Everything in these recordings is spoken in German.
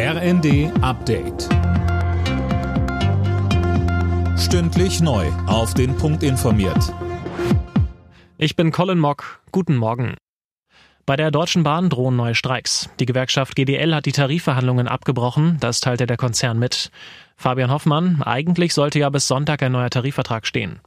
RND Update. Stündlich neu. Auf den Punkt informiert. Ich bin Colin Mock. Guten Morgen. Bei der Deutschen Bahn drohen neue Streiks. Die Gewerkschaft GDL hat die Tarifverhandlungen abgebrochen. Das teilte der Konzern mit. Fabian Hoffmann, eigentlich sollte ja bis Sonntag ein neuer Tarifvertrag stehen.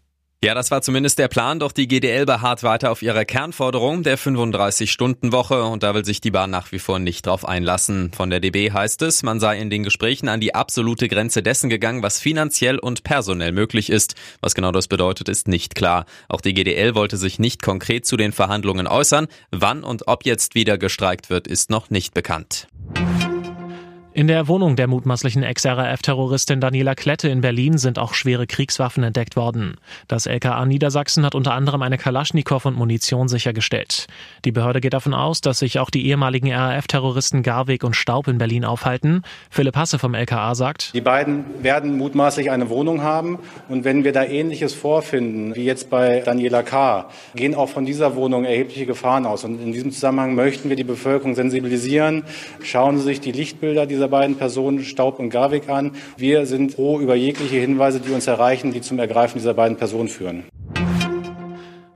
Ja, das war zumindest der Plan, doch die GDL beharrt weiter auf ihrer Kernforderung der 35-Stunden-Woche und da will sich die Bahn nach wie vor nicht drauf einlassen. Von der DB heißt es, man sei in den Gesprächen an die absolute Grenze dessen gegangen, was finanziell und personell möglich ist. Was genau das bedeutet, ist nicht klar. Auch die GDL wollte sich nicht konkret zu den Verhandlungen äußern. Wann und ob jetzt wieder gestreikt wird, ist noch nicht bekannt. In der Wohnung der mutmaßlichen Ex-RAF-Terroristin Daniela Klette in Berlin sind auch schwere Kriegswaffen entdeckt worden. Das LKA Niedersachsen hat unter anderem eine Kalaschnikow und Munition sichergestellt. Die Behörde geht davon aus, dass sich auch die ehemaligen RAF-Terroristen Garweg und Staub in Berlin aufhalten. Philipp Hasse vom LKA sagt, Die beiden werden mutmaßlich eine Wohnung haben und wenn wir da Ähnliches vorfinden, wie jetzt bei Daniela K., gehen auch von dieser Wohnung erhebliche Gefahren aus. Und in diesem Zusammenhang möchten wir die Bevölkerung sensibilisieren. Schauen Sie sich die Lichtbilder dieser beiden Personen, Staub und Garwig, an. Wir sind froh über jegliche Hinweise, die uns erreichen, die zum Ergreifen dieser beiden Personen führen.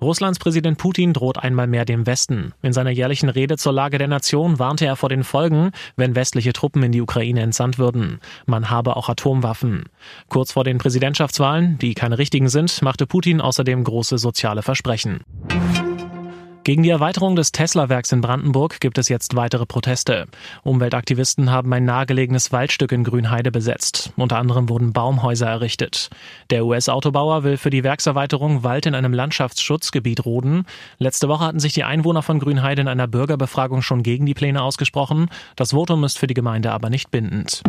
Russlands Präsident Putin droht einmal mehr dem Westen. In seiner jährlichen Rede zur Lage der Nation warnte er vor den Folgen, wenn westliche Truppen in die Ukraine entsandt würden. Man habe auch Atomwaffen. Kurz vor den Präsidentschaftswahlen, die keine richtigen sind, machte Putin außerdem große soziale Versprechen. Gegen die Erweiterung des Tesla-Werks in Brandenburg gibt es jetzt weitere Proteste. Umweltaktivisten haben ein nahegelegenes Waldstück in Grünheide besetzt. Unter anderem wurden Baumhäuser errichtet. Der US-Autobauer will für die Werkserweiterung Wald in einem Landschaftsschutzgebiet roden. Letzte Woche hatten sich die Einwohner von Grünheide in einer Bürgerbefragung schon gegen die Pläne ausgesprochen. Das Votum ist für die Gemeinde aber nicht bindend.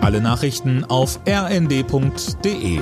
Alle Nachrichten auf rnd.de